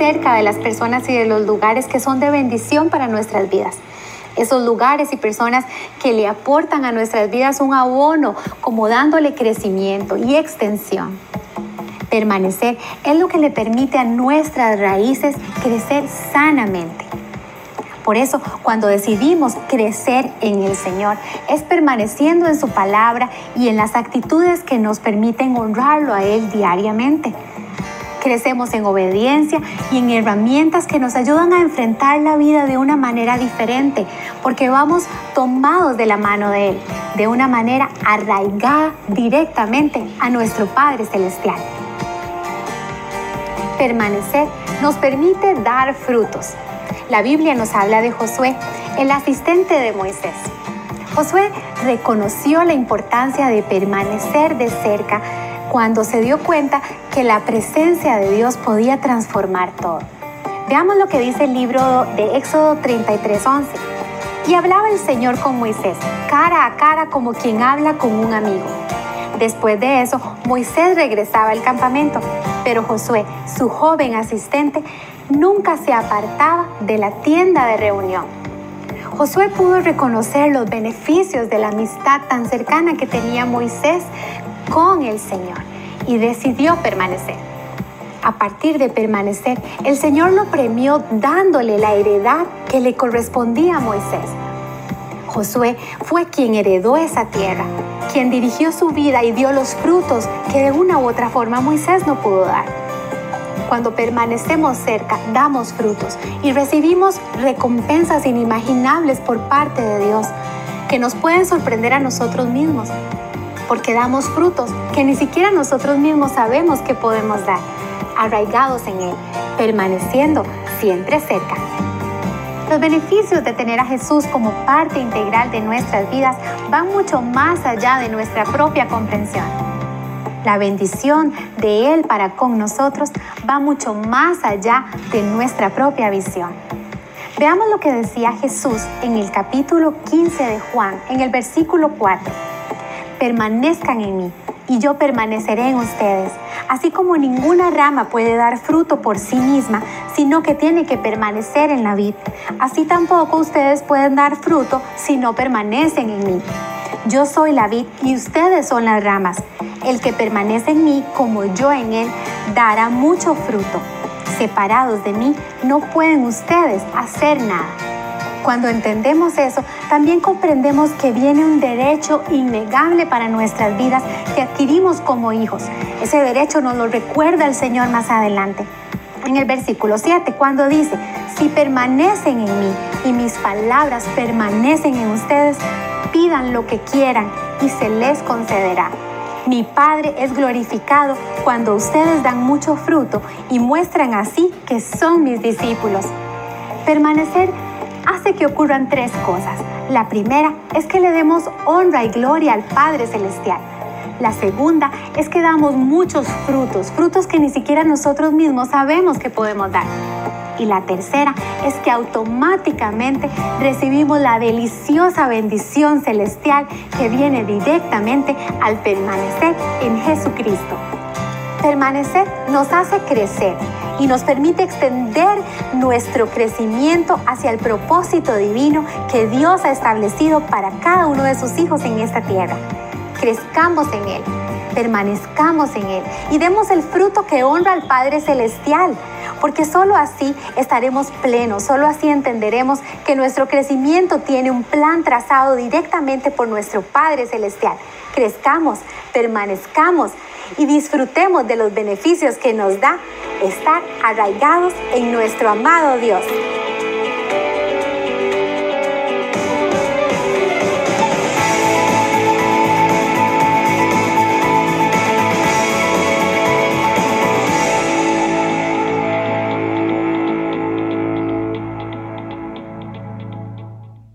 cerca de las personas y de los lugares que son de bendición para nuestras vidas. Esos lugares y personas que le aportan a nuestras vidas un abono, como dándole crecimiento y extensión. Permanecer es lo que le permite a nuestras raíces crecer sanamente. Por eso, cuando decidimos crecer en el Señor, es permaneciendo en su palabra y en las actitudes que nos permiten honrarlo a Él diariamente. Crecemos en obediencia y en herramientas que nos ayudan a enfrentar la vida de una manera diferente, porque vamos tomados de la mano de Él, de una manera arraigada directamente a nuestro Padre Celestial. Permanecer nos permite dar frutos. La Biblia nos habla de Josué, el asistente de Moisés. Josué reconoció la importancia de permanecer de cerca cuando se dio cuenta que la presencia de Dios podía transformar todo. Veamos lo que dice el libro de Éxodo 33:11. Y hablaba el Señor con Moisés, cara a cara como quien habla con un amigo. Después de eso, Moisés regresaba al campamento, pero Josué, su joven asistente, nunca se apartaba de la tienda de reunión. Josué pudo reconocer los beneficios de la amistad tan cercana que tenía Moisés con el Señor y decidió permanecer. A partir de permanecer, el Señor lo premió dándole la heredad que le correspondía a Moisés. Josué fue quien heredó esa tierra, quien dirigió su vida y dio los frutos que de una u otra forma Moisés no pudo dar. Cuando permanecemos cerca, damos frutos y recibimos recompensas inimaginables por parte de Dios que nos pueden sorprender a nosotros mismos porque damos frutos que ni siquiera nosotros mismos sabemos que podemos dar, arraigados en Él, permaneciendo siempre cerca. Los beneficios de tener a Jesús como parte integral de nuestras vidas van mucho más allá de nuestra propia comprensión. La bendición de Él para con nosotros va mucho más allá de nuestra propia visión. Veamos lo que decía Jesús en el capítulo 15 de Juan, en el versículo 4 permanezcan en mí y yo permaneceré en ustedes. Así como ninguna rama puede dar fruto por sí misma, sino que tiene que permanecer en la vid. Así tampoco ustedes pueden dar fruto si no permanecen en mí. Yo soy la vid y ustedes son las ramas. El que permanece en mí como yo en él dará mucho fruto. Separados de mí no pueden ustedes hacer nada. Cuando entendemos eso, también comprendemos que viene un derecho innegable para nuestras vidas que adquirimos como hijos. Ese derecho nos lo recuerda el Señor más adelante. En el versículo 7, cuando dice, si permanecen en mí y mis palabras permanecen en ustedes, pidan lo que quieran y se les concederá. Mi Padre es glorificado cuando ustedes dan mucho fruto y muestran así que son mis discípulos. Permanecer hace que ocurran tres cosas. La primera es que le demos honra y gloria al Padre Celestial. La segunda es que damos muchos frutos, frutos que ni siquiera nosotros mismos sabemos que podemos dar. Y la tercera es que automáticamente recibimos la deliciosa bendición celestial que viene directamente al permanecer en Jesucristo. Permanecer nos hace crecer y nos permite extender nuestro crecimiento hacia el propósito divino que Dios ha establecido para cada uno de sus hijos en esta tierra. Crezcamos en Él, permanezcamos en Él y demos el fruto que honra al Padre Celestial, porque solo así estaremos plenos, solo así entenderemos que nuestro crecimiento tiene un plan trazado directamente por nuestro Padre Celestial. Crezcamos, permanezcamos y disfrutemos de los beneficios que nos da estar arraigados en nuestro amado Dios.